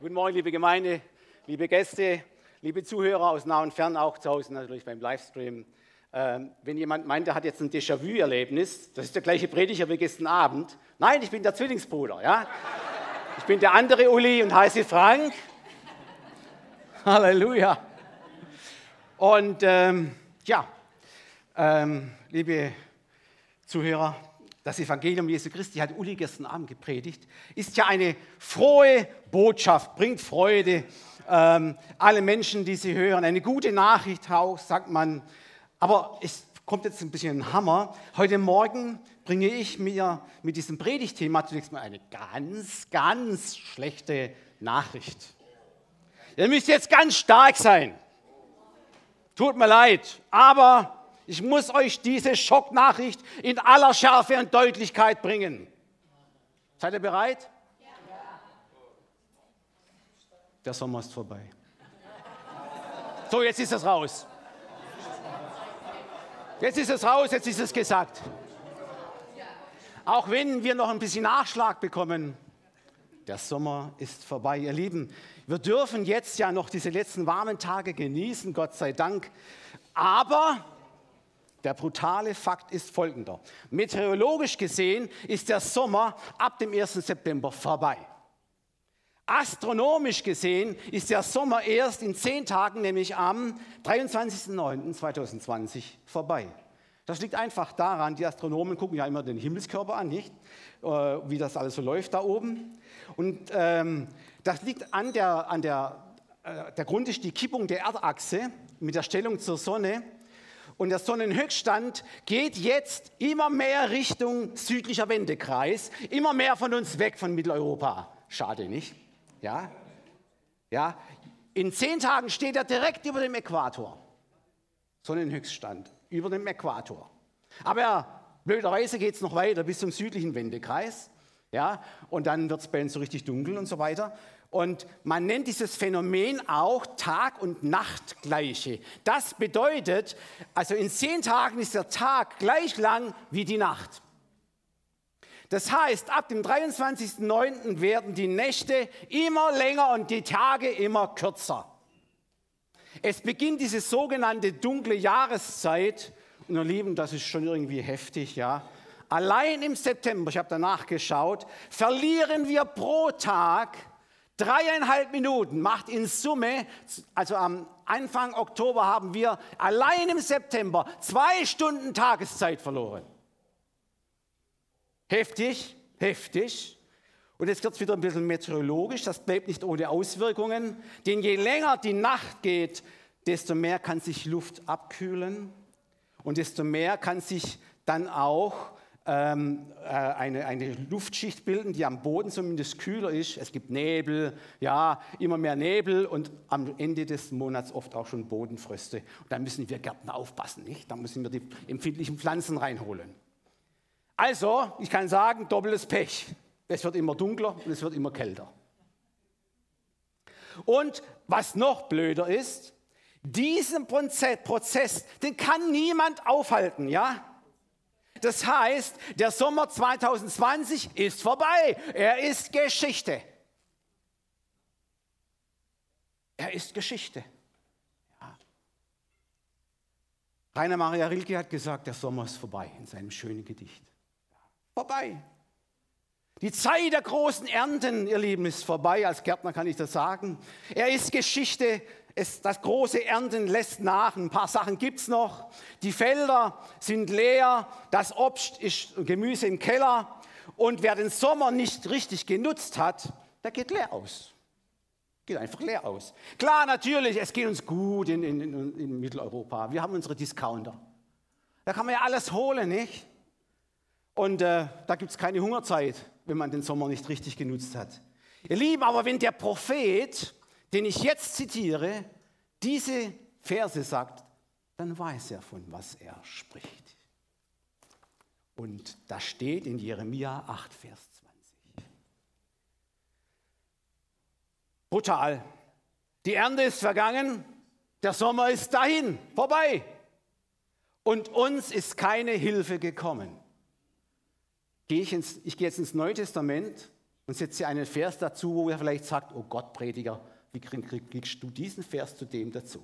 Guten Morgen, liebe Gemeinde, liebe Gäste, liebe Zuhörer aus nah und fern, auch zu Hause natürlich beim Livestream. Ähm, wenn jemand meint, er hat jetzt ein Déjà-vu-Erlebnis, das ist der gleiche Prediger wie gestern Abend. Nein, ich bin der Zwillingsbruder, ja. Ich bin der andere Uli und heiße Frank. Halleluja. Und ähm, ja, ähm, liebe Zuhörer, das Evangelium Jesu Christi hat Uli gestern Abend gepredigt, ist ja eine frohe Botschaft, bringt Freude. Ähm, alle Menschen, die sie hören, eine gute Nachricht auch, sagt man. Aber es kommt jetzt ein bisschen ein Hammer. Heute Morgen bringe ich mir mit diesem Predigtthema zunächst mal eine ganz, ganz schlechte Nachricht. Ihr müsst jetzt ganz stark sein. Tut mir leid, aber ich muss euch diese Schocknachricht in aller Schärfe und Deutlichkeit bringen. Seid ihr bereit? Ja. Der Sommer ist vorbei. So, jetzt ist es raus. Jetzt ist es raus, jetzt ist es gesagt. Auch wenn wir noch ein bisschen Nachschlag bekommen, der Sommer ist vorbei, ihr Lieben. Wir dürfen jetzt ja noch diese letzten warmen Tage genießen, Gott sei Dank. Aber der brutale Fakt ist folgender. Meteorologisch gesehen ist der Sommer ab dem 1. September vorbei. Astronomisch gesehen ist der Sommer erst in zehn Tagen, nämlich am 23.09.2020 vorbei. Das liegt einfach daran, die Astronomen gucken ja immer den Himmelskörper an, nicht? Äh, wie das alles so läuft da oben. Und ähm, das liegt an der, an der, äh, der Grund ist die Kippung der Erdachse mit der Stellung zur Sonne. Und der Sonnenhöchststand geht jetzt immer mehr Richtung südlicher Wendekreis, immer mehr von uns weg von Mitteleuropa. Schade, nicht? Ja? Ja? In zehn Tagen steht er direkt über dem Äquator. Sonnenhöchststand, über dem Äquator. Aber blöderweise geht es noch weiter bis zum südlichen Wendekreis. Ja? Und dann wird es bei uns so richtig dunkel und so weiter. Und man nennt dieses Phänomen auch Tag- und Nachtgleiche. Das bedeutet, also in zehn Tagen ist der Tag gleich lang wie die Nacht. Das heißt, ab dem 23.09. werden die Nächte immer länger und die Tage immer kürzer. Es beginnt diese sogenannte dunkle Jahreszeit. Und ihr Lieben, das ist schon irgendwie heftig, ja. Allein im September, ich habe danach geschaut, verlieren wir pro Tag Dreieinhalb Minuten macht in Summe, also am Anfang Oktober haben wir allein im September zwei Stunden Tageszeit verloren. Heftig, heftig. Und jetzt wird es wieder ein bisschen meteorologisch, das bleibt nicht ohne Auswirkungen. Denn je länger die Nacht geht, desto mehr kann sich Luft abkühlen und desto mehr kann sich dann auch ähm, äh, eine, eine Luftschicht bilden, die am Boden zumindest kühler ist. Es gibt Nebel, ja, immer mehr Nebel und am Ende des Monats oft auch schon Bodenfröste. Und da müssen wir Gärtner aufpassen, nicht? Da müssen wir die empfindlichen Pflanzen reinholen. Also, ich kann sagen, doppeltes Pech. Es wird immer dunkler und es wird immer kälter. Und was noch blöder ist, diesen Prozess, den kann niemand aufhalten, ja? Das heißt, der Sommer 2020 ist vorbei. Er ist Geschichte. Er ist Geschichte. Ja. Rainer Maria Rilke hat gesagt, der Sommer ist vorbei in seinem schönen Gedicht. Vorbei. Die Zeit der großen Ernten, ihr Lieben, ist vorbei. Als Gärtner kann ich das sagen. Er ist Geschichte es, das große Ernten lässt nach. Ein paar Sachen gibt es noch. Die Felder sind leer. Das Obst ist Gemüse im Keller. Und wer den Sommer nicht richtig genutzt hat, der geht leer aus. Geht einfach leer aus. Klar, natürlich, es geht uns gut in, in, in, in Mitteleuropa. Wir haben unsere Discounter. Da kann man ja alles holen, nicht? Und äh, da gibt es keine Hungerzeit, wenn man den Sommer nicht richtig genutzt hat. Ihr Lieben, aber wenn der Prophet den ich jetzt zitiere, diese Verse sagt, dann weiß er, von was er spricht. Und das steht in Jeremia 8, Vers 20. Brutal. Die Ernte ist vergangen, der Sommer ist dahin, vorbei. Und uns ist keine Hilfe gekommen. ich, ins, ich gehe jetzt ins Neue Testament und setze einen Vers dazu, wo er vielleicht sagt, oh Gott, Prediger, wie kriegst du diesen Vers zu dem dazu?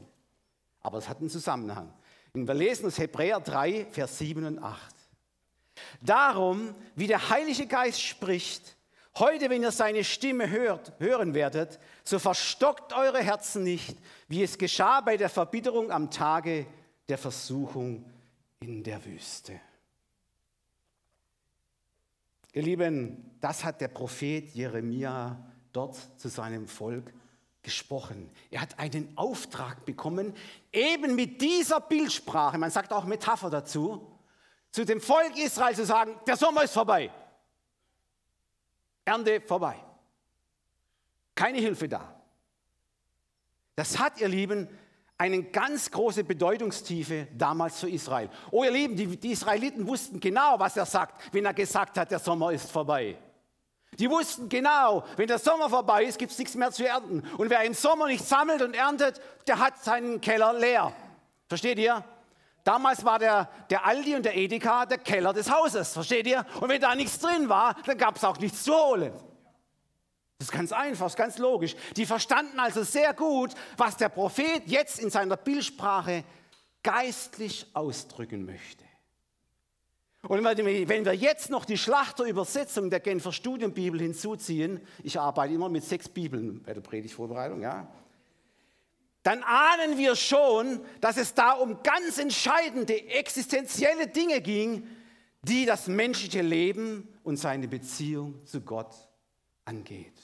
Aber es hat einen Zusammenhang. Wir lesen aus Hebräer 3, Vers 7 und 8. Darum, wie der Heilige Geist spricht, heute, wenn ihr seine Stimme hört, hören werdet, so verstockt eure Herzen nicht, wie es geschah bei der Verbitterung am Tage der Versuchung in der Wüste. Ihr Lieben, das hat der Prophet Jeremia dort zu seinem Volk gesprochen. Er hat einen Auftrag bekommen, eben mit dieser Bildsprache, man sagt auch Metapher dazu, zu dem Volk Israel zu sagen, der Sommer ist vorbei. Ernte vorbei. Keine Hilfe da. Das hat, ihr Lieben, eine ganz große Bedeutungstiefe damals für Israel. Oh ihr Lieben, die, die Israeliten wussten genau, was er sagt, wenn er gesagt hat, der Sommer ist vorbei. Die wussten genau, wenn der Sommer vorbei ist, gibt es nichts mehr zu ernten. Und wer im Sommer nicht sammelt und erntet, der hat seinen Keller leer. Versteht ihr? Damals war der, der Aldi und der Edeka der Keller des Hauses. Versteht ihr? Und wenn da nichts drin war, dann gab es auch nichts zu holen. Das ist ganz einfach, das ist ganz logisch. Die verstanden also sehr gut, was der Prophet jetzt in seiner Bildsprache geistlich ausdrücken möchte. Und wenn wir jetzt noch die Schlachterübersetzung der Genfer Studienbibel hinzuziehen, ich arbeite immer mit sechs Bibeln bei der Predigtvorbereitung, ja, dann ahnen wir schon, dass es da um ganz entscheidende existenzielle Dinge ging, die das menschliche Leben und seine Beziehung zu Gott angeht.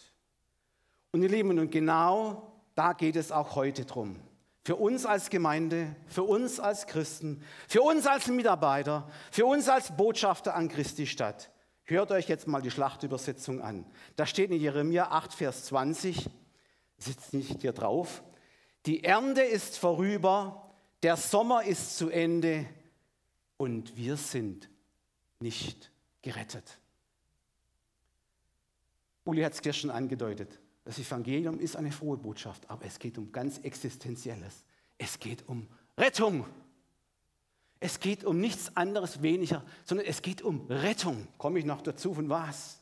Und ihr Lieben, und genau da geht es auch heute drum. Für uns als Gemeinde, für uns als Christen, für uns als Mitarbeiter, für uns als Botschafter an Christi Stadt. Hört euch jetzt mal die Schlachtübersetzung an. Da steht in Jeremia 8, Vers 20, sitzt nicht hier drauf, die Ernte ist vorüber, der Sommer ist zu Ende und wir sind nicht gerettet. Uli hat es gestern angedeutet. Das Evangelium ist eine frohe Botschaft, aber es geht um ganz Existenzielles. Es geht um Rettung. Es geht um nichts anderes weniger, sondern es geht um Rettung. Komme ich noch dazu, von was?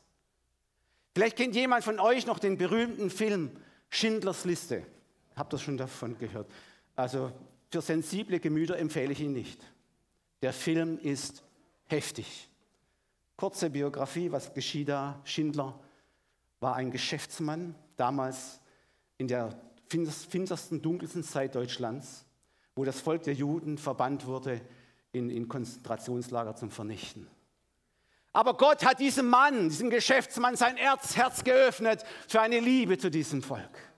Vielleicht kennt jemand von euch noch den berühmten Film Schindlers Liste. Habt ihr schon davon gehört? Also für sensible Gemüter empfehle ich ihn nicht. Der Film ist heftig. Kurze Biografie, was geschieht da? Schindler war ein Geschäftsmann, damals in der finstersten, dunkelsten Zeit Deutschlands, wo das Volk der Juden verbannt wurde in, in Konzentrationslager zum Vernichten. Aber Gott hat diesem Mann, diesem Geschäftsmann, sein Herz, Herz geöffnet für eine Liebe zu diesem Volk.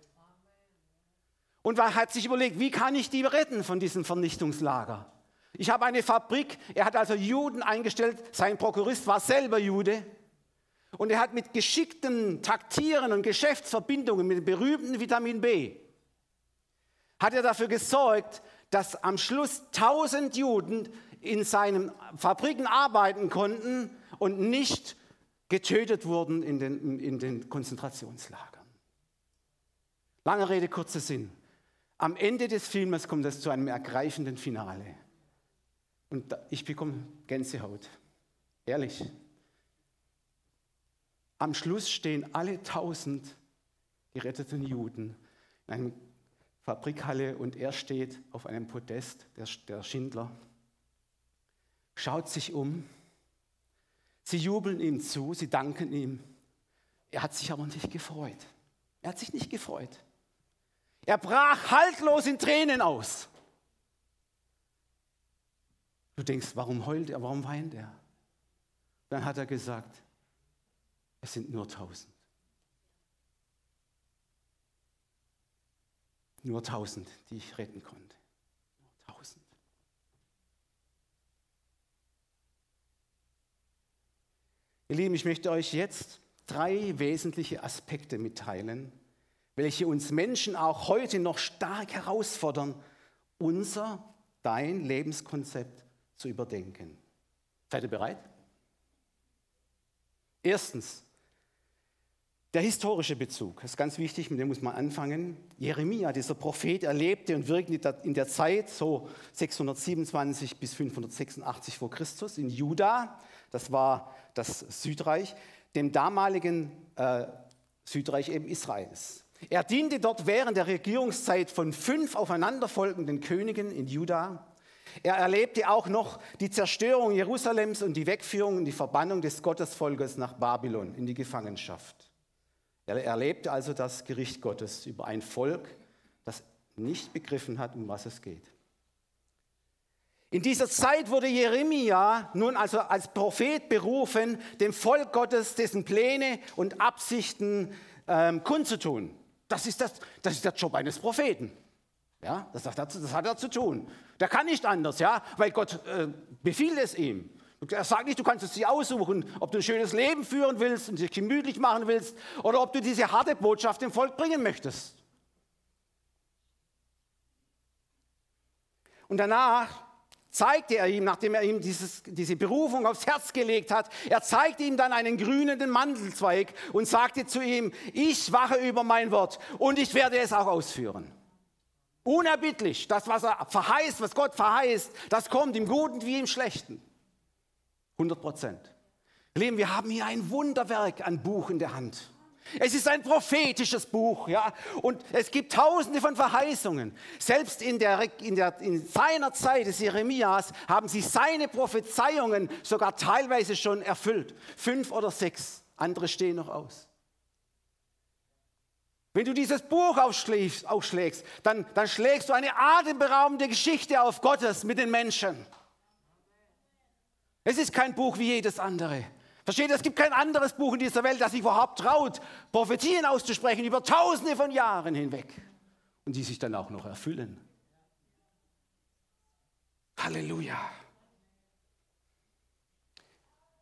Und er hat sich überlegt, wie kann ich die retten von diesem Vernichtungslager? Ich habe eine Fabrik, er hat also Juden eingestellt, sein Prokurist war selber Jude. Und er hat mit geschicktem Taktieren und Geschäftsverbindungen mit dem berühmten Vitamin B, hat er dafür gesorgt, dass am Schluss tausend Juden in seinen Fabriken arbeiten konnten und nicht getötet wurden in den, in den Konzentrationslagern. Lange Rede, kurzer Sinn. Am Ende des Filmes kommt es zu einem ergreifenden Finale. Und ich bekomme Gänsehaut. Ehrlich. Am Schluss stehen alle tausend geretteten Juden in einer Fabrikhalle und er steht auf einem Podest, der, der Schindler, schaut sich um. Sie jubeln ihm zu, sie danken ihm. Er hat sich aber nicht gefreut. Er hat sich nicht gefreut. Er brach haltlos in Tränen aus. Du denkst, warum heult er, warum weint er? Dann hat er gesagt, es sind nur tausend. Nur tausend, die ich retten konnte. Nur tausend. Ihr Lieben, ich möchte euch jetzt drei wesentliche Aspekte mitteilen, welche uns Menschen auch heute noch stark herausfordern, unser, dein Lebenskonzept zu überdenken. Seid ihr bereit? Erstens, der historische Bezug ist ganz wichtig, mit dem muss man anfangen. Jeremia, dieser Prophet, er lebte und wirkte in der Zeit so 627 bis 586 vor Christus in Juda. Das war das Südreich. dem damaligen äh, Südreich eben Israels. Er diente dort während der Regierungszeit von fünf aufeinanderfolgenden Königen in Juda. Er erlebte auch noch die Zerstörung Jerusalems und die Wegführung und die Verbannung des Gottesvolkes nach Babylon in die Gefangenschaft. Er erlebte also das Gericht Gottes über ein Volk, das nicht begriffen hat, um was es geht. In dieser Zeit wurde Jeremia nun also als Prophet berufen, dem Volk Gottes dessen Pläne und Absichten ähm, kundzutun. Das ist, das, das ist der Job eines Propheten. Ja, das, hat er, das hat er zu tun. Der kann nicht anders, ja, weil Gott äh, befiehlt es ihm. Er sagt nicht, du kannst es dir aussuchen, ob du ein schönes Leben führen willst und dich gemütlich machen willst oder ob du diese harte Botschaft dem Volk bringen möchtest. Und danach zeigte er ihm, nachdem er ihm dieses, diese Berufung aufs Herz gelegt hat, er zeigte ihm dann einen grünenden Mandelzweig und sagte zu ihm, ich wache über mein Wort und ich werde es auch ausführen. Unerbittlich, das, was er verheißt, was Gott verheißt, das kommt im Guten wie im Schlechten. 100 Prozent. Lieben, wir haben hier ein Wunderwerk an Buch in der Hand. Es ist ein prophetisches Buch, ja, und es gibt tausende von Verheißungen. Selbst in, der, in, der, in seiner Zeit des Jeremias haben sie seine Prophezeiungen sogar teilweise schon erfüllt. Fünf oder sechs, andere stehen noch aus. Wenn du dieses Buch aufschlägst, aufschlägst dann, dann schlägst du eine atemberaubende Geschichte auf Gottes mit den Menschen. Es ist kein Buch wie jedes andere. Versteht es gibt kein anderes Buch in dieser Welt, das sich überhaupt traut, Prophetien auszusprechen über tausende von Jahren hinweg und die sich dann auch noch erfüllen. Halleluja.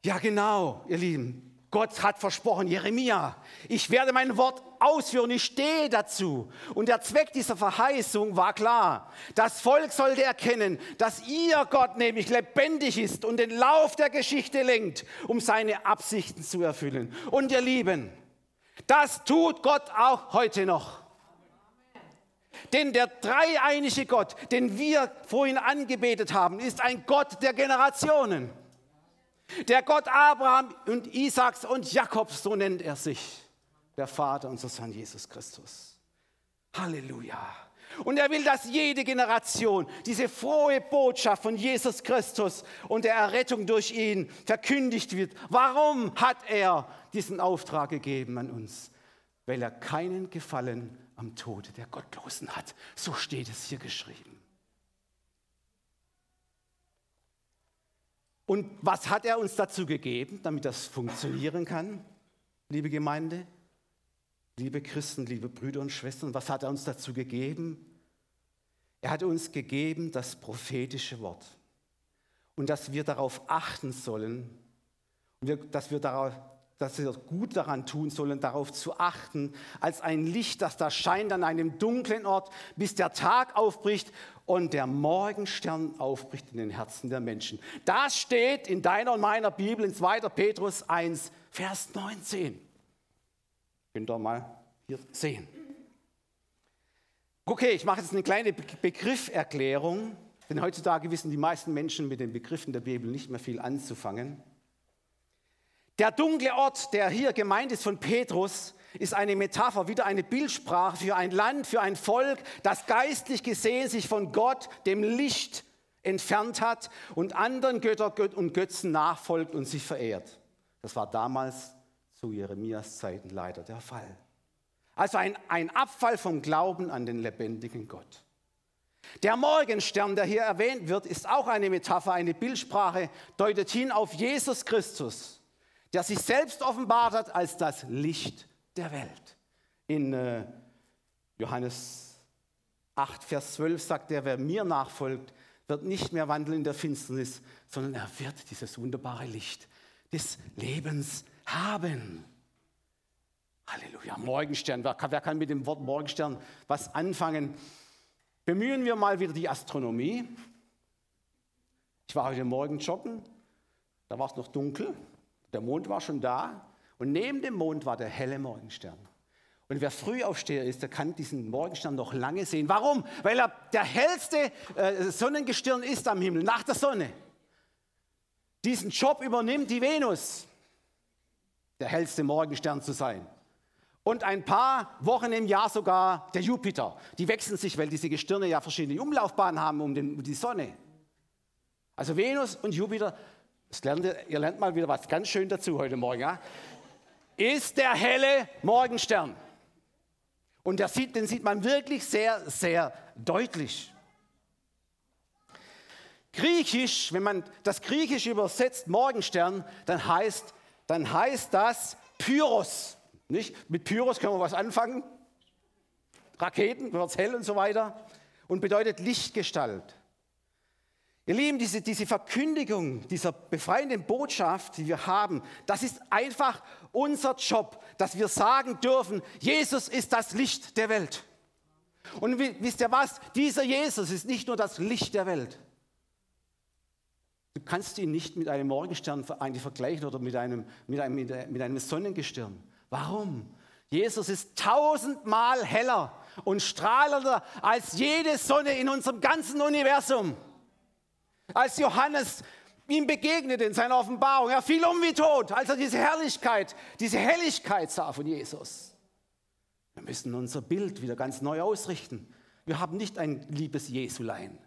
Ja, genau, ihr Lieben. Gott hat versprochen, Jeremia, ich werde mein Wort ausführen, ich stehe dazu. Und der Zweck dieser Verheißung war klar. Das Volk sollte erkennen, dass ihr Gott nämlich lebendig ist und den Lauf der Geschichte lenkt, um seine Absichten zu erfüllen. Und ihr Lieben, das tut Gott auch heute noch. Denn der dreieinige Gott, den wir vorhin angebetet haben, ist ein Gott der Generationen. Der Gott Abraham und Isaaks und Jakobs, so nennt er sich, der Vater unseres Herrn Jesus Christus. Halleluja. Und er will, dass jede Generation diese frohe Botschaft von Jesus Christus und der Errettung durch ihn verkündigt wird. Warum hat er diesen Auftrag gegeben an uns? Weil er keinen Gefallen am Tode der Gottlosen hat. So steht es hier geschrieben. Und was hat er uns dazu gegeben, damit das funktionieren kann, liebe Gemeinde, liebe Christen, liebe Brüder und Schwestern? Was hat er uns dazu gegeben? Er hat uns gegeben das prophetische Wort und dass wir darauf achten sollen, dass wir darauf dass wir gut daran tun sollen, darauf zu achten, als ein Licht, das da scheint an einem dunklen Ort, bis der Tag aufbricht und der Morgenstern aufbricht in den Herzen der Menschen. Das steht in deiner und meiner Bibel in 2. Petrus 1, Vers 19. Könnt ihr mal hier sehen. Okay, ich mache jetzt eine kleine Begrifferklärung, denn heutzutage wissen die meisten Menschen mit den Begriffen der Bibel nicht mehr viel anzufangen. Der dunkle Ort, der hier gemeint ist von Petrus, ist eine Metapher, wieder eine Bildsprache für ein Land, für ein Volk, das geistlich gesehen sich von Gott, dem Licht, entfernt hat und anderen Götter und Götzen nachfolgt und sich verehrt. Das war damals zu Jeremias Zeiten leider der Fall. Also ein, ein Abfall vom Glauben an den lebendigen Gott. Der Morgenstern, der hier erwähnt wird, ist auch eine Metapher, eine Bildsprache, deutet hin auf Jesus Christus der sich selbst offenbart hat als das Licht der Welt. In äh, Johannes 8, Vers 12 sagt er, wer mir nachfolgt, wird nicht mehr wandeln in der Finsternis, sondern er wird dieses wunderbare Licht des Lebens haben. Halleluja, Morgenstern. Wer kann, wer kann mit dem Wort Morgenstern was anfangen? Bemühen wir mal wieder die Astronomie. Ich war heute Morgen joggen, da war es noch dunkel. Der Mond war schon da und neben dem Mond war der helle Morgenstern. Und wer Frühaufsteher ist, der kann diesen Morgenstern noch lange sehen. Warum? Weil er der hellste äh, Sonnengestirn ist am Himmel, nach der Sonne. Diesen Job übernimmt die Venus. der hellste Morgenstern zu sein. Und ein paar Wochen im Jahr sogar der Jupiter. Die wechseln sich, weil diese Gestirne ja verschiedene Umlaufbahnen haben um, die Sonne. Also Venus und Jupiter, lernt ihr, ihr, lernt mal wieder was ganz schön dazu heute Morgen, ja? Ist der helle Morgenstern. Und sieht, den sieht man wirklich sehr, sehr deutlich. Griechisch, wenn man das Griechisch übersetzt, Morgenstern, dann heißt, dann heißt das Pyros. Nicht? Mit Pyros können wir was anfangen. Raketen, wird es hell und so weiter. Und bedeutet Lichtgestalt. Ihr Lieben, diese, diese Verkündigung dieser befreienden Botschaft, die wir haben, das ist einfach unser Job, dass wir sagen dürfen, Jesus ist das Licht der Welt. Und wisst ihr was? Dieser Jesus ist nicht nur das Licht der Welt. Du kannst ihn nicht mit einem Morgenstern vergleichen oder mit einem, mit einem, mit einem Sonnengestirn. Warum? Jesus ist tausendmal heller und strahlender als jede Sonne in unserem ganzen Universum. Als Johannes ihm begegnete in seiner Offenbarung, er fiel um wie tot, als er diese Herrlichkeit, diese Helligkeit sah von Jesus. Wir müssen unser Bild wieder ganz neu ausrichten. Wir haben nicht ein liebes Jesulein.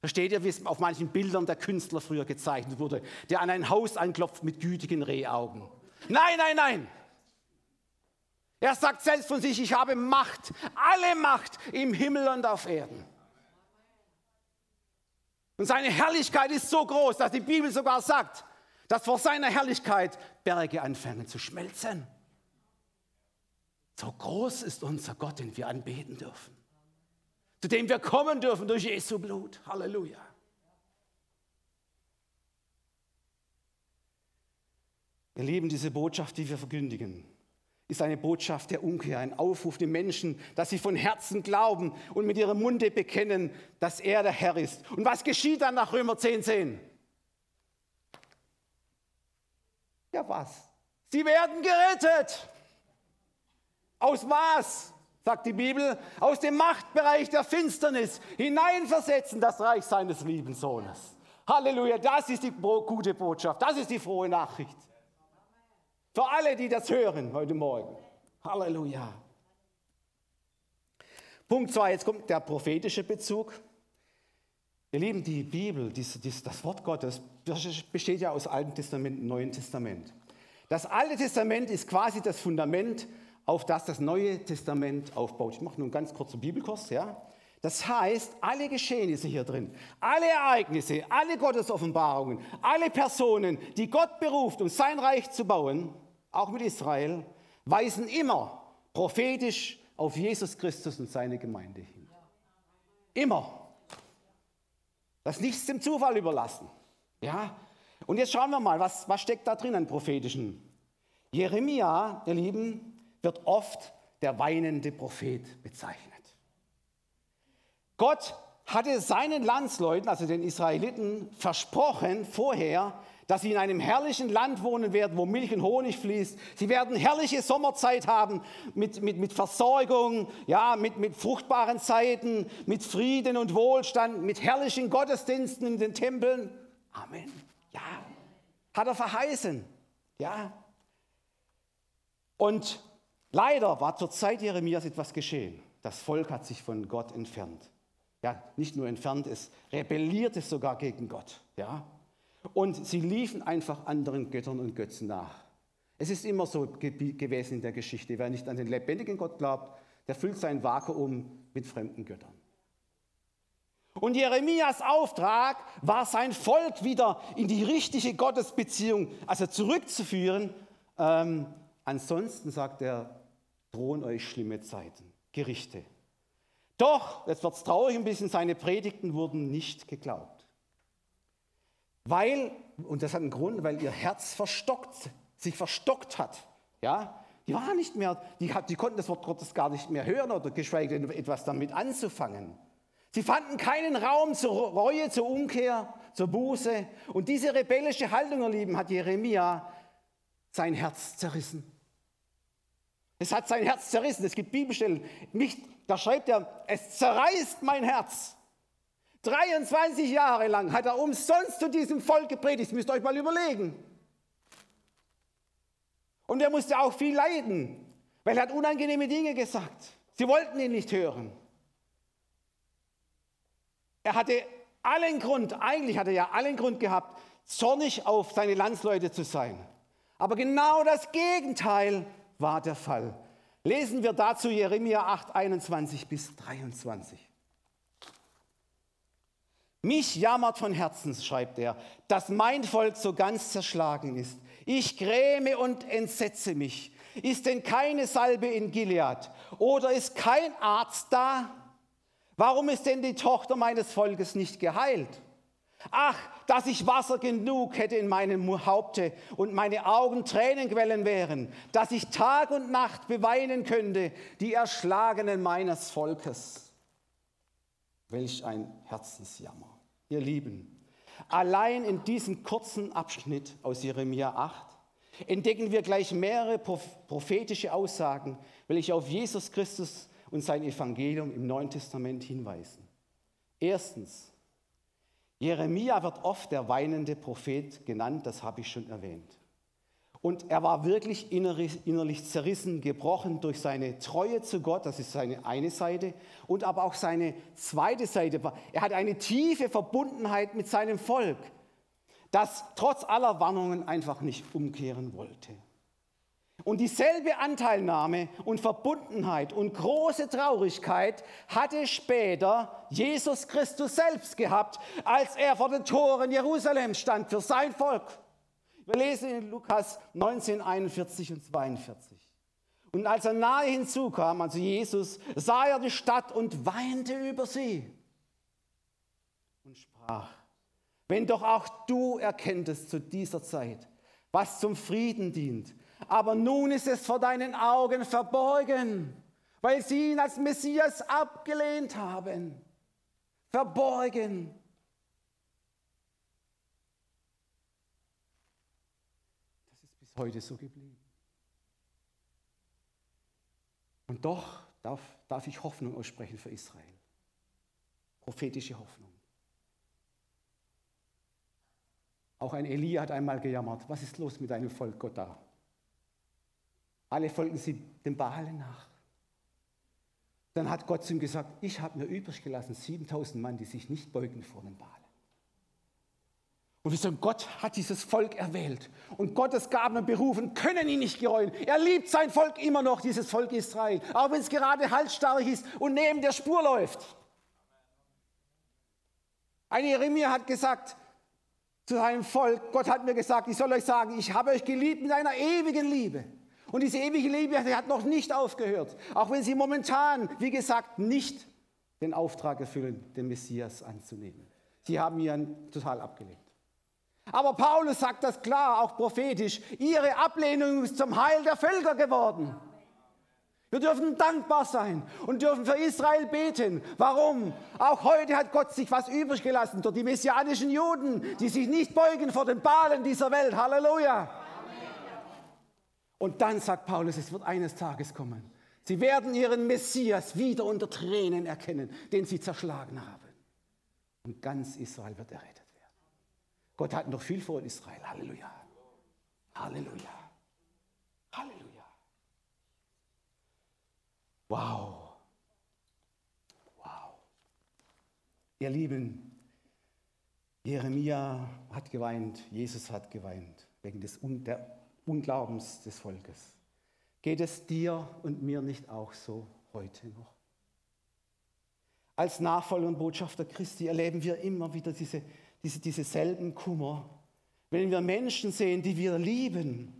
Versteht ihr, wie es auf manchen Bildern der Künstler früher gezeichnet wurde, der an ein Haus anklopft mit gütigen Rehaugen? Nein, nein, nein. Er sagt selbst von sich, ich habe Macht, alle Macht im Himmel und auf Erden. Und seine Herrlichkeit ist so groß, dass die Bibel sogar sagt, dass vor seiner Herrlichkeit Berge anfangen zu schmelzen. So groß ist unser Gott, den wir anbeten dürfen. Zu dem wir kommen dürfen durch Jesu Blut. Halleluja. Ihr Lieben, diese Botschaft, die wir verkündigen, ist eine Botschaft der Umkehr, ein Aufruf den Menschen, dass sie von Herzen glauben und mit ihrem Munde bekennen, dass er der Herr ist. Und was geschieht dann nach Römer 10, 10? Ja, was? Sie werden gerettet. Aus was? sagt die Bibel, aus dem Machtbereich der Finsternis hineinversetzen das Reich seines lieben Sohnes. Halleluja, das ist die gute Botschaft, das ist die frohe Nachricht. Für alle, die das hören heute Morgen. Halleluja. Punkt 2, jetzt kommt der prophetische Bezug. Ihr Lieben, die Bibel, das Wort Gottes, besteht ja aus Alten Testament und Neuen Testament. Das Alte Testament ist quasi das Fundament, auf das das Neue Testament aufbaut. Ich mache nur einen ganz kurzen Bibelkurs. Ja? Das heißt, alle Geschehnisse hier drin, alle Ereignisse, alle Gottesoffenbarungen, alle Personen, die Gott beruft, um sein Reich zu bauen, auch mit Israel, weisen immer prophetisch auf Jesus Christus und seine Gemeinde hin. Immer. Das nichts dem Zufall überlassen. Ja? Und jetzt schauen wir mal, was, was steckt da drin an prophetischen? Jeremia, ihr Lieben, wird oft der weinende Prophet bezeichnet. Gott hatte seinen Landsleuten, also den Israeliten, versprochen vorher, dass sie in einem herrlichen Land wohnen werden, wo Milch und Honig fließt. Sie werden herrliche Sommerzeit haben mit, mit, mit Versorgung, ja, mit, mit fruchtbaren Zeiten, mit Frieden und Wohlstand, mit herrlichen Gottesdiensten in den Tempeln. Amen. Ja, hat er verheißen. Ja. Und leider war zur Zeit Jeremias etwas geschehen. Das Volk hat sich von Gott entfernt. Ja, nicht nur entfernt, es rebellierte sogar gegen Gott. Ja. Und sie liefen einfach anderen Göttern und Götzen nach. Es ist immer so gewesen in der Geschichte. Wer nicht an den lebendigen Gott glaubt, der füllt sein Vakuum mit fremden Göttern. Und Jeremias Auftrag war, sein Volk wieder in die richtige Gottesbeziehung, also zurückzuführen. Ähm, ansonsten, sagt er, drohen euch schlimme Zeiten, Gerichte. Doch, jetzt wird es traurig ein bisschen, seine Predigten wurden nicht geglaubt. Weil, und das hat einen Grund, weil ihr Herz verstockt, sich verstockt hat. Ja? Die waren nicht mehr, die, die konnten das Wort Gottes gar nicht mehr hören oder geschweige denn etwas damit anzufangen. Sie fanden keinen Raum zur Reue, zur Umkehr, zur Buße. Und diese rebellische Haltung, ihr Lieben, hat Jeremia sein Herz zerrissen. Es hat sein Herz zerrissen. Es gibt Bibelstellen. Nicht, da schreibt er, es zerreißt mein Herz. 23 Jahre lang hat er umsonst zu diesem Volk gepredigt. Das müsst ihr euch mal überlegen. Und er musste auch viel leiden, weil er hat unangenehme Dinge gesagt. Sie wollten ihn nicht hören. Er hatte allen Grund, eigentlich hatte er ja allen Grund gehabt, zornig auf seine Landsleute zu sein. Aber genau das Gegenteil war der Fall. Lesen wir dazu Jeremia 8, 21 bis 23. Mich jammert von Herzen, schreibt er, dass mein Volk so ganz zerschlagen ist. Ich gräme und entsetze mich. Ist denn keine Salbe in Gilead? Oder ist kein Arzt da? Warum ist denn die Tochter meines Volkes nicht geheilt? Ach, dass ich Wasser genug hätte in meinem Haupte und meine Augen Tränenquellen wären, dass ich Tag und Nacht beweinen könnte die Erschlagenen meines Volkes. Welch ein Herzensjammer. Ihr Lieben, allein in diesem kurzen Abschnitt aus Jeremia 8 entdecken wir gleich mehrere prophetische Aussagen, welche auf Jesus Christus und sein Evangelium im Neuen Testament hinweisen. Erstens, Jeremia wird oft der weinende Prophet genannt, das habe ich schon erwähnt. Und er war wirklich innerlich, innerlich, zerrissen, gebrochen durch seine Treue zu Gott, das ist seine eine Seite, und aber auch seine zweite Seite. Er hat eine tiefe Verbundenheit mit seinem Volk, das trotz aller Warnungen einfach nicht umkehren wollte. Und dieselbe Anteilnahme und Verbundenheit und große Traurigkeit hatte später Jesus Christus selbst gehabt, als er vor den Toren Jerusalems stand für sein Volk. Wir lesen in Lukas 19, 41 und 42. Und als er nahe hinzukam, also Jesus, sah er die Stadt und weinte über sie und sprach, wenn doch auch du erkenntest zu dieser Zeit, was zum Frieden dient, aber nun ist es vor deinen Augen verborgen, weil sie ihn als Messias abgelehnt haben. Verborgen. Das heute so geblieben. Und doch darf, darf ich Hoffnung aussprechen für Israel. Prophetische Hoffnung. Auch ein Elia hat einmal gejammert, was ist los mit deinem Volk Gott da? Alle folgten sie dem Baalen nach. Dann hat Gott zu ihm gesagt, ich habe mir übrig gelassen 7000 Mann, die sich nicht beugen vor dem Baalen. Und wir sagen, Gott hat dieses Volk erwählt. Und Gottes Gaben und Berufen können ihn nicht gereuen. Er liebt sein Volk immer noch, dieses Volk Israel. Auch wenn es gerade halsstarrig ist und neben der Spur läuft. Ein Jeremia hat gesagt zu seinem Volk, Gott hat mir gesagt, ich soll euch sagen, ich habe euch geliebt mit einer ewigen Liebe. Und diese ewige Liebe die hat noch nicht aufgehört, auch wenn sie momentan, wie gesagt, nicht den Auftrag erfüllen, den Messias anzunehmen. Sie haben ihn total abgelehnt. Aber Paulus sagt das klar, auch prophetisch, ihre Ablehnung ist zum Heil der Völker geworden. Wir dürfen dankbar sein und dürfen für Israel beten. Warum? Auch heute hat Gott sich was übrig gelassen durch die messianischen Juden, die sich nicht beugen vor den Balen dieser Welt. Halleluja. Und dann sagt Paulus, es wird eines Tages kommen. Sie werden ihren Messias wieder unter Tränen erkennen, den sie zerschlagen haben. Und ganz Israel wird errettet. Gott hat noch viel vor in Israel. Halleluja. Halleluja. Halleluja. Wow. Wow. Ihr Lieben, Jeremia hat geweint, Jesus hat geweint wegen des, der Unglaubens des Volkes. Geht es dir und mir nicht auch so heute noch? Als Nachfolger und Botschafter Christi erleben wir immer wieder diese, diese, diese selben Kummer. Wenn wir Menschen sehen, die wir lieben,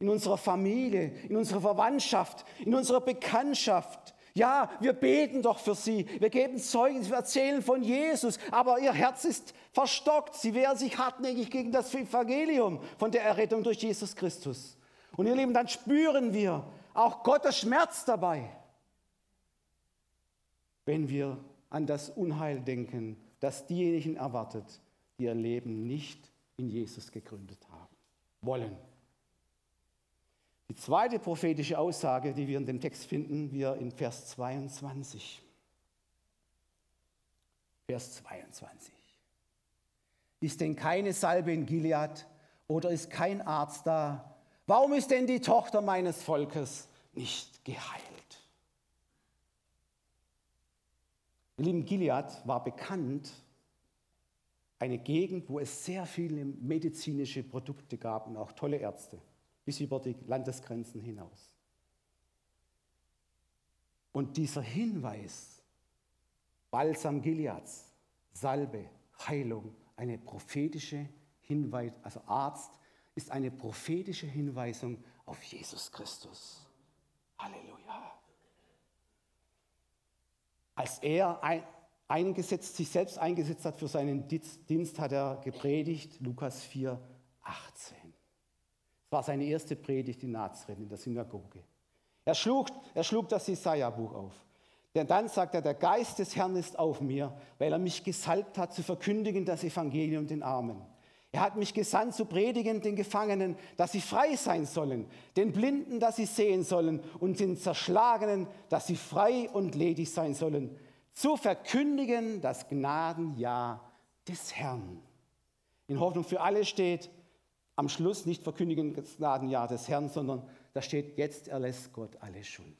in unserer Familie, in unserer Verwandtschaft, in unserer Bekanntschaft. Ja, wir beten doch für sie, wir geben Zeugen, wir erzählen von Jesus, aber ihr Herz ist verstockt. Sie wehren sich hartnäckig gegen das Evangelium von der Errettung durch Jesus Christus. Und ihr Lieben, dann spüren wir auch Gottes Schmerz dabei, wenn wir an das Unheil denken, das diejenigen erwartet, die ihr Leben nicht in Jesus gegründet haben wollen. Die zweite prophetische Aussage, die wir in dem Text finden, wir in Vers 22. Vers 22. Ist denn keine Salbe in Gilead oder ist kein Arzt da? Warum ist denn die Tochter meines Volkes nicht geheilt? Lieben, Gilead war bekannt, eine Gegend, wo es sehr viele medizinische Produkte gab und auch tolle Ärzte, bis über die Landesgrenzen hinaus. Und dieser Hinweis, Balsam Gileads, Salbe, Heilung, eine prophetische Hinweis, also Arzt, ist eine prophetische Hinweisung auf Jesus Christus. Halleluja. Als er eingesetzt, sich selbst eingesetzt hat für seinen Dienst, hat er gepredigt, Lukas 4, 18. Das war seine erste Predigt in Nazareth, in der Synagoge. Er schlug, er schlug das Jesaja-Buch auf. Denn dann sagt er, der Geist des Herrn ist auf mir, weil er mich gesalbt hat, zu verkündigen das Evangelium den Armen. Er hat mich gesandt zu predigen den Gefangenen, dass sie frei sein sollen, den Blinden, dass sie sehen sollen und den Zerschlagenen, dass sie frei und ledig sein sollen, zu verkündigen das Gnadenjahr des Herrn. In Hoffnung für alle steht am Schluss nicht verkündigen das Gnadenjahr des Herrn, sondern da steht, jetzt erlässt Gott alle Schuld.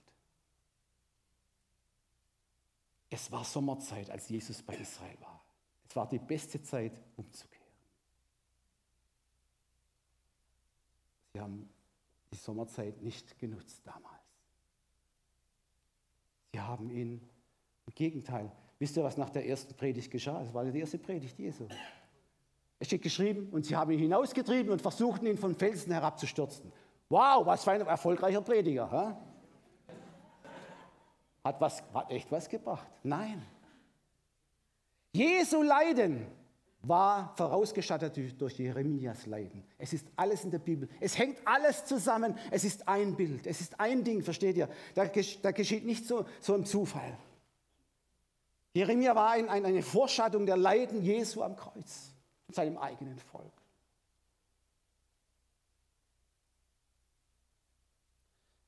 Es war Sommerzeit, als Jesus bei Israel war. Es war die beste Zeit, umzukehren. Sie haben die Sommerzeit nicht genutzt damals. Sie haben ihn, Gegenteil, wisst ihr, was nach der ersten Predigt geschah? Es war die erste Predigt Jesu. Es steht geschrieben, und sie haben ihn hinausgetrieben und versuchten ihn von Felsen herabzustürzen. Wow, was für ein erfolgreicher Prediger. Ha? Hat, was, hat echt was gebracht? Nein. Jesu Leiden war vorausgestattet durch Jeremias Leiden. Es ist alles in der Bibel. Es hängt alles zusammen. Es ist ein Bild. Es ist ein Ding, versteht ihr? Da, geschieht nicht so, so im Zufall. Jeremia war ein, ein, eine Vorschattung der Leiden Jesu am Kreuz, in seinem eigenen Volk.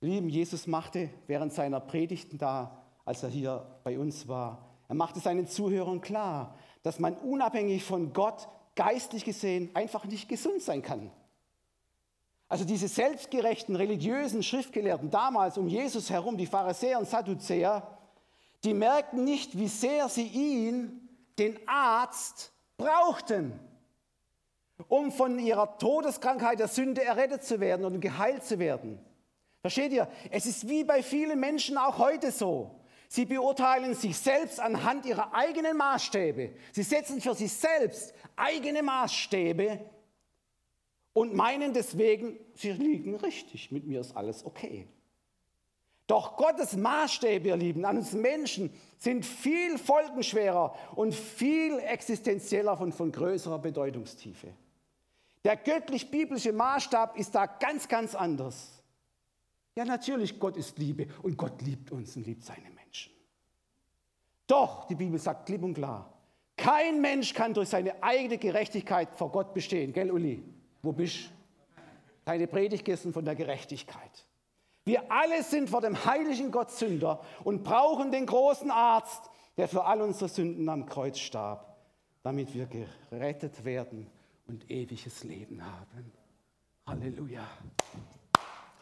Lieben, Jesus machte während seiner Predigten da, als er hier bei uns war, er machte seinen Zuhörern klar, dass man unabhängig von Gott geistlich gesehen einfach nicht gesund sein kann. Also diese selbstgerechten religiösen Schriftgelehrten damals um Jesus herum, die Pharisäer und Sadduzäer, die merkten nicht, wie sehr sie ihn, den Arzt, brauchten, um von ihrer Todeskrankheit der Sünde errettet zu werden und geheilt zu werden. Versteht ihr? Es ist wie bei vielen Menschen auch heute so. Sie beurteilen sich selbst anhand ihrer eigenen Maßstäbe. Sie setzen für sich selbst eigene Maßstäbe und meinen deswegen, sie liegen richtig, mit mir ist alles okay. Doch Gottes Maßstäbe, ihr Lieben, an uns Menschen sind viel folgenschwerer und viel existenzieller und von größerer Bedeutungstiefe. Der göttlich-biblische Maßstab ist da ganz, ganz anders. Ja, natürlich, Gott ist Liebe und Gott liebt uns und liebt seine Menschen. Doch, die Bibel sagt klipp und klar, kein Mensch kann durch seine eigene Gerechtigkeit vor Gott bestehen. Gell, Uli? Wo bist du? Deine Predigt gestern von der Gerechtigkeit. Wir alle sind vor dem heiligen Gott Sünder und brauchen den großen Arzt, der für all unsere Sünden am Kreuz starb, damit wir gerettet werden und ewiges Leben haben. Halleluja.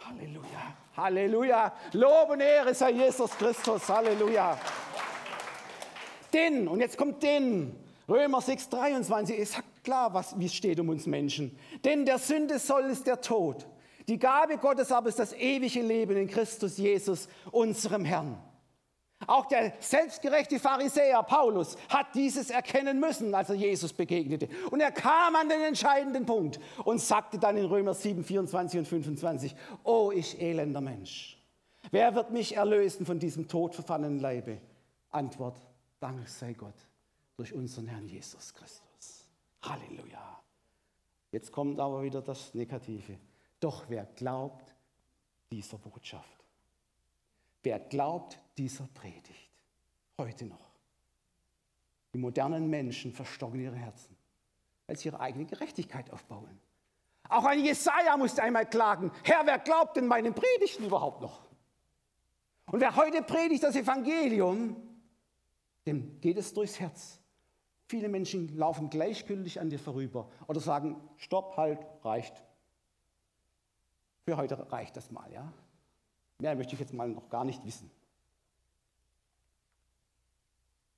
Halleluja. Halleluja. Lob und Ehre sei Jesus Christus. Halleluja. Denn, und jetzt kommt denn, Römer 6, 23, es sagt klar, was, wie es steht um uns Menschen. Denn der Sünde soll ist der Tod. Die Gabe Gottes aber ist das ewige Leben in Christus Jesus, unserem Herrn. Auch der selbstgerechte Pharisäer Paulus hat dieses erkennen müssen, als er Jesus begegnete. Und er kam an den entscheidenden Punkt und sagte dann in Römer 7, 24 und 25, Oh, ich elender Mensch, wer wird mich erlösen von diesem todverfallenen Leibe? Antwort, Dank sei Gott durch unseren Herrn Jesus Christus. Halleluja. Jetzt kommt aber wieder das Negative. Doch wer glaubt dieser Botschaft? Wer glaubt dieser Predigt? Heute noch. Die modernen Menschen verstocken ihre Herzen, weil sie ihre eigene Gerechtigkeit aufbauen. Auch ein Jesaja musste einmal klagen: Herr, wer glaubt denn meinen Predigten überhaupt noch? Und wer heute predigt das Evangelium, dem geht es durchs Herz. Viele Menschen laufen gleichgültig an dir vorüber oder sagen, stopp, halt, reicht. Für heute reicht das mal, ja? Mehr möchte ich jetzt mal noch gar nicht wissen.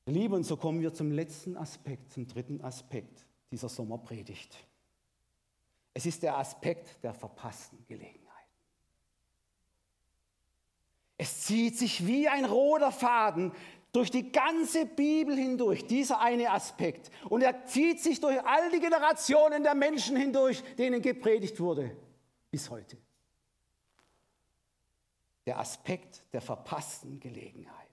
Liebe, und so kommen wir zum letzten Aspekt, zum dritten Aspekt dieser Sommerpredigt. Es ist der Aspekt der verpassten Gelegenheit. Es zieht sich wie ein roter Faden durch die ganze Bibel hindurch, dieser eine Aspekt. Und er zieht sich durch all die Generationen der Menschen hindurch, denen gepredigt wurde, bis heute. Der Aspekt der verpassten Gelegenheiten.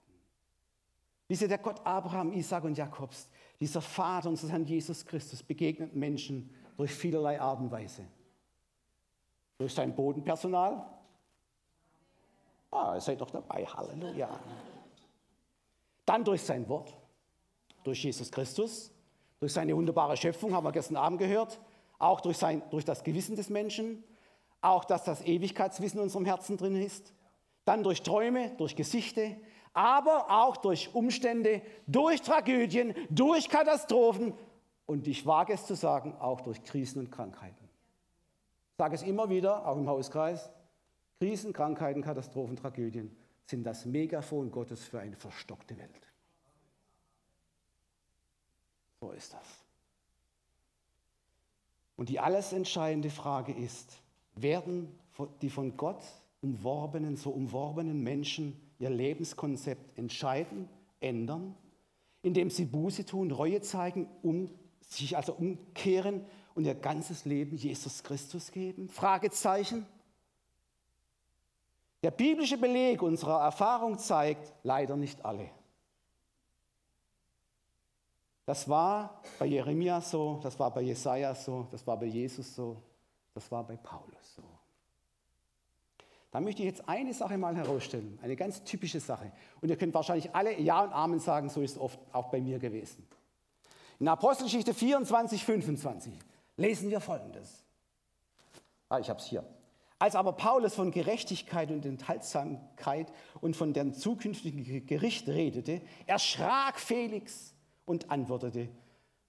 Wie der Gott Abraham, Isaac und Jakobs, dieser Vater unseres Herrn Jesus Christus, begegnet Menschen durch vielerlei Art und Weise. Durch sein Bodenpersonal. Ah, seid doch dabei, Halleluja. Dann durch sein Wort, durch Jesus Christus, durch seine wunderbare Schöpfung, haben wir gestern Abend gehört, auch durch, sein, durch das Gewissen des Menschen, auch dass das Ewigkeitswissen in unserem Herzen drin ist, dann durch Träume, durch Gesichte, aber auch durch Umstände, durch Tragödien, durch Katastrophen und ich wage es zu sagen, auch durch Krisen und Krankheiten. Ich sage es immer wieder, auch im Hauskreis, Krisen, Krankheiten, Katastrophen, Tragödien sind das Megafon Gottes für eine verstockte Welt. So ist das. Und die alles entscheidende Frage ist, werden die von Gott umworbenen, so umworbenen Menschen ihr Lebenskonzept entscheiden, ändern, indem sie Buße tun, Reue zeigen, um, sich also umkehren und ihr ganzes Leben Jesus Christus geben? Fragezeichen. Der biblische Beleg unserer Erfahrung zeigt leider nicht alle. Das war bei Jeremia so, das war bei Jesaja so, das war bei Jesus so, das war bei Paulus so. Da möchte ich jetzt eine Sache mal herausstellen, eine ganz typische Sache. Und ihr könnt wahrscheinlich alle Ja und Amen sagen, so ist es oft auch bei mir gewesen. In Apostelgeschichte 24, 25 lesen wir Folgendes. Ah, ich habe es hier. Als aber Paulus von Gerechtigkeit und Enthaltsamkeit und von dem zukünftigen Gericht redete, erschrak Felix und antwortete,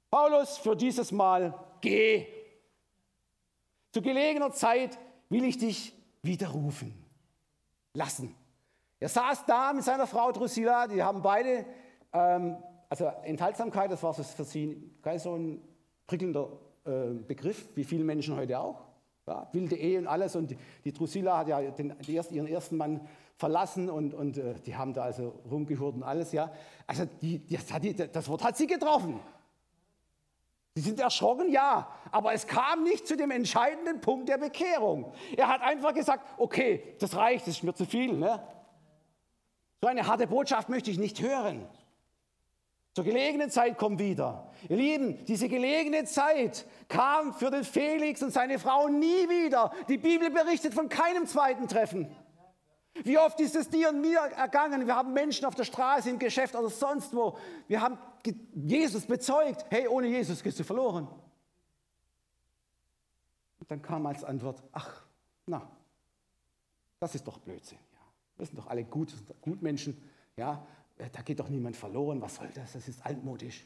Paulus, für dieses Mal geh. Zu gelegener Zeit will ich dich widerrufen lassen. Er saß da mit seiner Frau Drusilla, die haben beide, ähm, also Enthaltsamkeit, das war für sie kein so ein prickelnder äh, Begriff, wie viele Menschen heute auch. Ja, wilde Ehe und alles. Und die, die Drusilla hat ja den, die erst, ihren ersten Mann verlassen und, und äh, die haben da also rumgehurt und alles. Ja. Also die, das, die, das Wort hat sie getroffen. Sie sind erschrocken, ja, aber es kam nicht zu dem entscheidenden Punkt der Bekehrung. Er hat einfach gesagt, okay, das reicht, das ist mir zu viel. Ne? So eine harte Botschaft möchte ich nicht hören. Zur gelegenen Zeit kommt wieder. Ihr Lieben, diese gelegene Zeit kam für den Felix und seine Frau nie wieder. Die Bibel berichtet von keinem zweiten Treffen. Wie oft ist es dir und mir ergangen? Wir haben Menschen auf der Straße, im Geschäft oder sonst wo. Wir haben Jesus bezeugt. Hey, ohne Jesus gehst du verloren. Und dann kam als Antwort, ach, na, das ist doch Blödsinn. Ja. Wir sind doch alle gut, Gutmenschen. Ja, äh, da geht doch niemand verloren, was soll das, das ist altmodisch.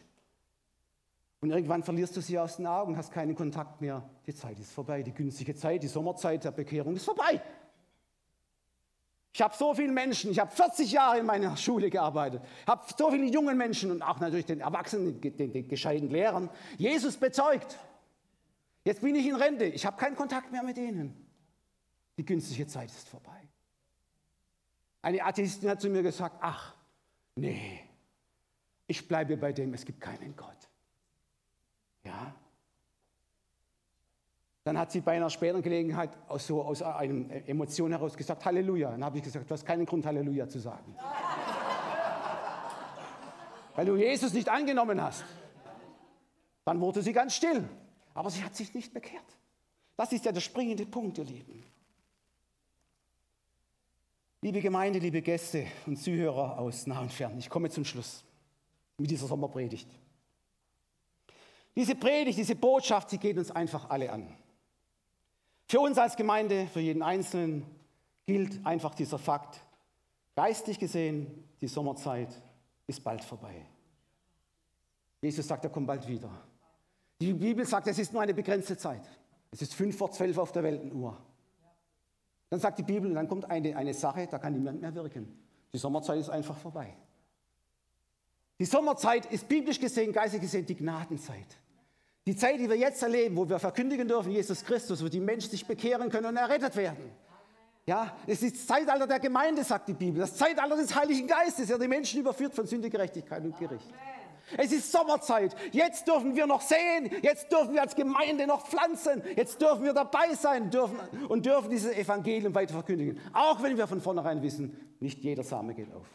Und irgendwann verlierst du sie aus den Augen, hast keinen Kontakt mehr. Die Zeit ist vorbei, die günstige Zeit, die Sommerzeit der Bekehrung ist vorbei. Ich habe so viele Menschen, ich habe 40 Jahre in meiner Schule gearbeitet, habe so viele junge Menschen und auch natürlich den Erwachsenen, den, den gescheiten Lehrern, Jesus bezeugt. Jetzt bin ich in Rente, ich habe keinen Kontakt mehr mit ihnen. Die günstige Zeit ist vorbei. Eine Atheistin hat zu mir gesagt, ach, Nee, ich bleibe bei dem, es gibt keinen Gott. Ja? Dann hat sie bei einer späteren Gelegenheit aus, so, aus einer Emotion heraus gesagt, Halleluja. Dann habe ich gesagt, du hast keinen Grund, Halleluja zu sagen. Weil du Jesus nicht angenommen hast. Dann wurde sie ganz still. Aber sie hat sich nicht bekehrt. Das ist ja der springende Punkt, ihr Lieben. Liebe Gemeinde, liebe Gäste und Zuhörer aus nah und fern, ich komme zum Schluss mit dieser Sommerpredigt. Diese Predigt, diese Botschaft, sie geht uns einfach alle an. Für uns als Gemeinde, für jeden Einzelnen gilt einfach dieser Fakt, geistlich gesehen, die Sommerzeit ist bald vorbei. Jesus sagt, er kommt bald wieder. Die Bibel sagt, es ist nur eine begrenzte Zeit. Es ist fünf vor zwölf auf der Weltenuhr. Dann sagt die Bibel, dann kommt eine, eine Sache, da kann niemand mehr wirken. Die Sommerzeit ist einfach vorbei. Die Sommerzeit ist biblisch gesehen, geistig gesehen, die Gnadenzeit. Die Zeit, die wir jetzt erleben, wo wir verkündigen dürfen, Jesus Christus, wo die Menschen sich bekehren können und errettet werden. Ja, es ist das Zeitalter der Gemeinde, sagt die Bibel. Das Zeitalter des Heiligen Geistes, der die Menschen überführt von Sünde, Gerechtigkeit und Gericht. Es ist Sommerzeit. Jetzt dürfen wir noch sehen. Jetzt dürfen wir als Gemeinde noch pflanzen. Jetzt dürfen wir dabei sein dürfen und dürfen dieses Evangelium weiter verkündigen. Auch wenn wir von vornherein wissen, nicht jeder Same geht auf.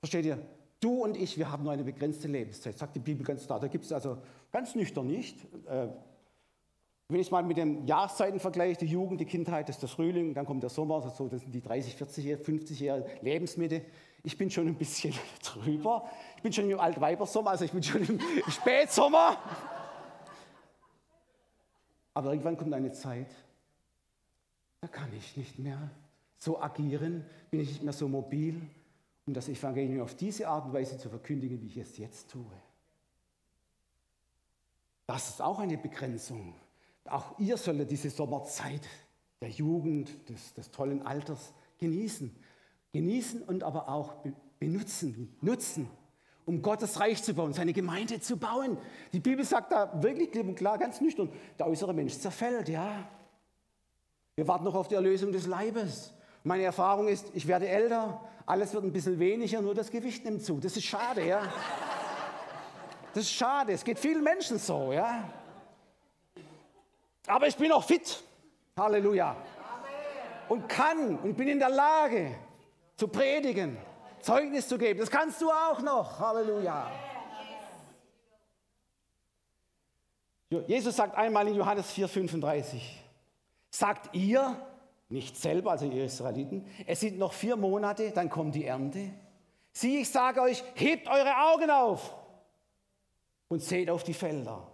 Versteht ihr? Du und ich, wir haben nur eine begrenzte Lebenszeit, sagt die Bibel ganz klar. Da gibt es also ganz nüchtern nicht. Äh, wenn ich mal mit den Jahreszeiten vergleiche, die Jugend, die Kindheit, das ist der Frühling, dann kommt der Sommer, das sind die 30, 40, 50 Jahre Lebensmitte. Ich bin schon ein bisschen drüber. Ich bin schon im Altweibersommer, also ich bin schon im Spätsommer. Aber irgendwann kommt eine Zeit, da kann ich nicht mehr so agieren, bin ich nicht mehr so mobil, um das Evangelium auf diese Art und Weise zu verkündigen, wie ich es jetzt tue. Das ist auch eine Begrenzung. Auch ihr solltet diese Sommerzeit der Jugend, des, des tollen Alters genießen. Genießen und aber auch benutzen, nutzen, um Gottes Reich zu bauen, seine Gemeinde zu bauen. Die Bibel sagt da wirklich klipp und klar, ganz nüchtern, der äußere Mensch zerfällt, ja. Wir warten noch auf die Erlösung des Leibes. Meine Erfahrung ist, ich werde älter, alles wird ein bisschen weniger, nur das Gewicht nimmt zu. Das ist schade, ja. Das ist schade, es geht vielen Menschen so, ja. Aber ich bin auch fit. Halleluja. Und kann und bin in der Lage zu predigen, Zeugnis zu geben. Das kannst du auch noch. Halleluja. Jesus sagt einmal in Johannes 4,35, sagt ihr, nicht selber, also ihr Israeliten, es sind noch vier Monate, dann kommt die Ernte. Sieh, ich sage euch, hebt eure Augen auf und seht auf die Felder,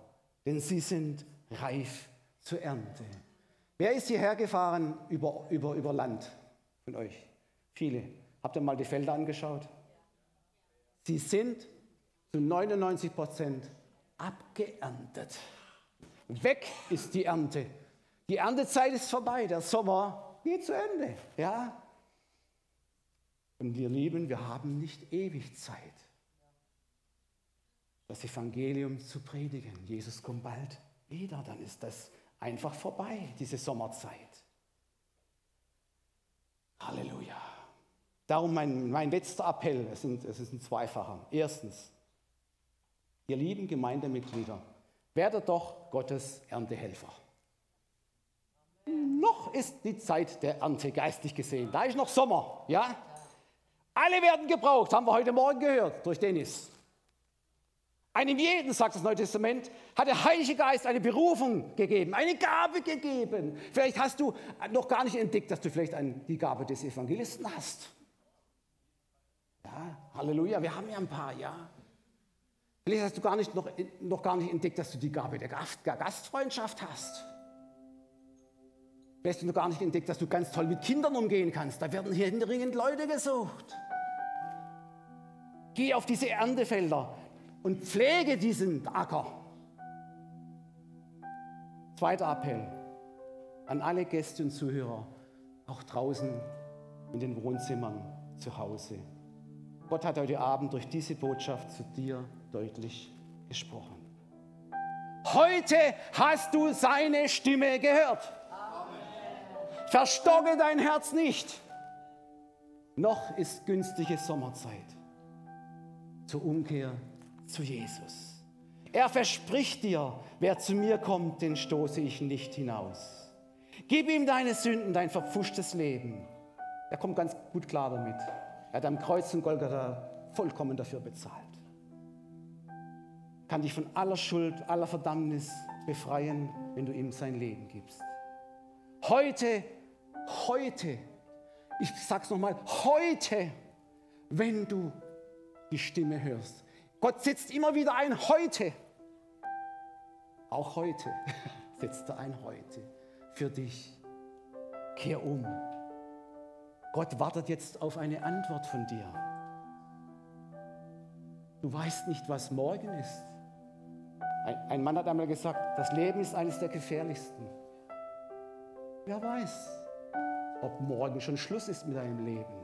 denn sie sind reif zur Ernte. Wer ist hierher gefahren über, über, über Land von euch? Viele. Habt ihr mal die Felder angeschaut? Sie sind zu 99 Prozent abgeerntet. Weg ist die Ernte. Die Erntezeit ist vorbei. Der Sommer geht zu Ende. Ja? Und wir lieben, wir haben nicht ewig Zeit, das Evangelium zu predigen. Jesus kommt bald wieder, dann ist das einfach vorbei, diese Sommerzeit. Halleluja. Darum mein, mein letzter Appell, es, sind, es ist ein zweifacher. Erstens, ihr lieben Gemeindemitglieder, werdet doch Gottes Erntehelfer. Noch ist die Zeit der Ernte geistlich gesehen. Da ist noch Sommer, ja? Alle werden gebraucht, haben wir heute Morgen gehört durch Dennis. Einem jeden, sagt das Neue Testament, hat der Heilige Geist eine Berufung gegeben, eine Gabe gegeben. Vielleicht hast du noch gar nicht entdeckt, dass du vielleicht die Gabe des Evangelisten hast. Ja, Halleluja, wir haben ja ein paar, ja. Vielleicht hast du gar nicht, noch, noch gar nicht entdeckt, dass du die Gabe der Gastfreundschaft hast. Vielleicht hast du noch gar nicht entdeckt, dass du ganz toll mit Kindern umgehen kannst. Da werden hier händeringend Leute gesucht. Geh auf diese Erntefelder und pflege diesen Acker. Zweiter Appell an alle Gäste und Zuhörer, auch draußen in den Wohnzimmern zu Hause. Gott hat heute Abend durch diese Botschaft zu dir deutlich gesprochen. Heute hast du seine Stimme gehört. Verstocke dein Herz nicht. Noch ist günstige Sommerzeit zur Umkehr zu Jesus. Er verspricht dir, wer zu mir kommt, den stoße ich nicht hinaus. Gib ihm deine Sünden, dein verpfuschtes Leben. Er kommt ganz gut klar damit. Er hat am Kreuz von Golgatha vollkommen dafür bezahlt. Kann dich von aller Schuld, aller Verdammnis befreien, wenn du ihm sein Leben gibst. Heute, heute, ich sag's nochmal, heute, wenn du die Stimme hörst, Gott setzt immer wieder ein heute. Auch heute setzt er ein heute für dich. Kehr um. Gott wartet jetzt auf eine Antwort von dir. Du weißt nicht, was morgen ist. Ein, ein Mann hat einmal gesagt, das Leben ist eines der gefährlichsten. Wer weiß, ob morgen schon Schluss ist mit deinem Leben.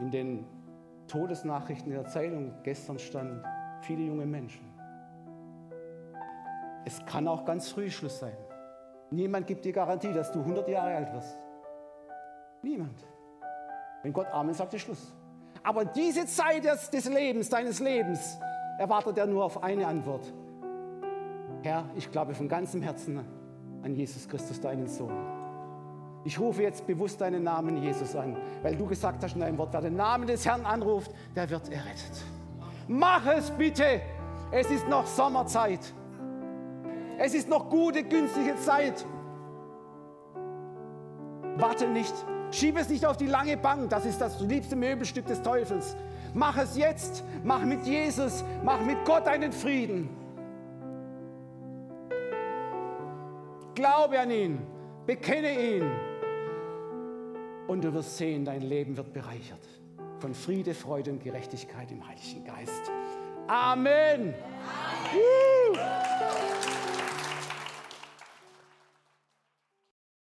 In den Todesnachrichten der Zeitung gestern standen viele junge Menschen. Es kann auch ganz früh Schluss sein. Niemand gibt dir Garantie, dass du 100 Jahre alt wirst. Niemand. Wenn Gott Amen sagt, ist Schluss. Aber diese Zeit des, des Lebens, deines Lebens, erwartet er nur auf eine Antwort. Herr, ich glaube von ganzem Herzen an Jesus Christus, deinen Sohn. Ich rufe jetzt bewusst deinen Namen Jesus an, weil du gesagt hast in deinem Wort, wer den Namen des Herrn anruft, der wird errettet. Mach es bitte. Es ist noch Sommerzeit. Es ist noch gute, günstige Zeit. Warte nicht. Schieb es nicht auf die lange Bank. Das ist das liebste Möbelstück des Teufels. Mach es jetzt. Mach mit Jesus, mach mit Gott einen Frieden. Glaube an ihn. Bekenne ihn. Und du wirst sehen, dein Leben wird bereichert von Friede, Freude und Gerechtigkeit im Heiligen Geist. Amen. Amen.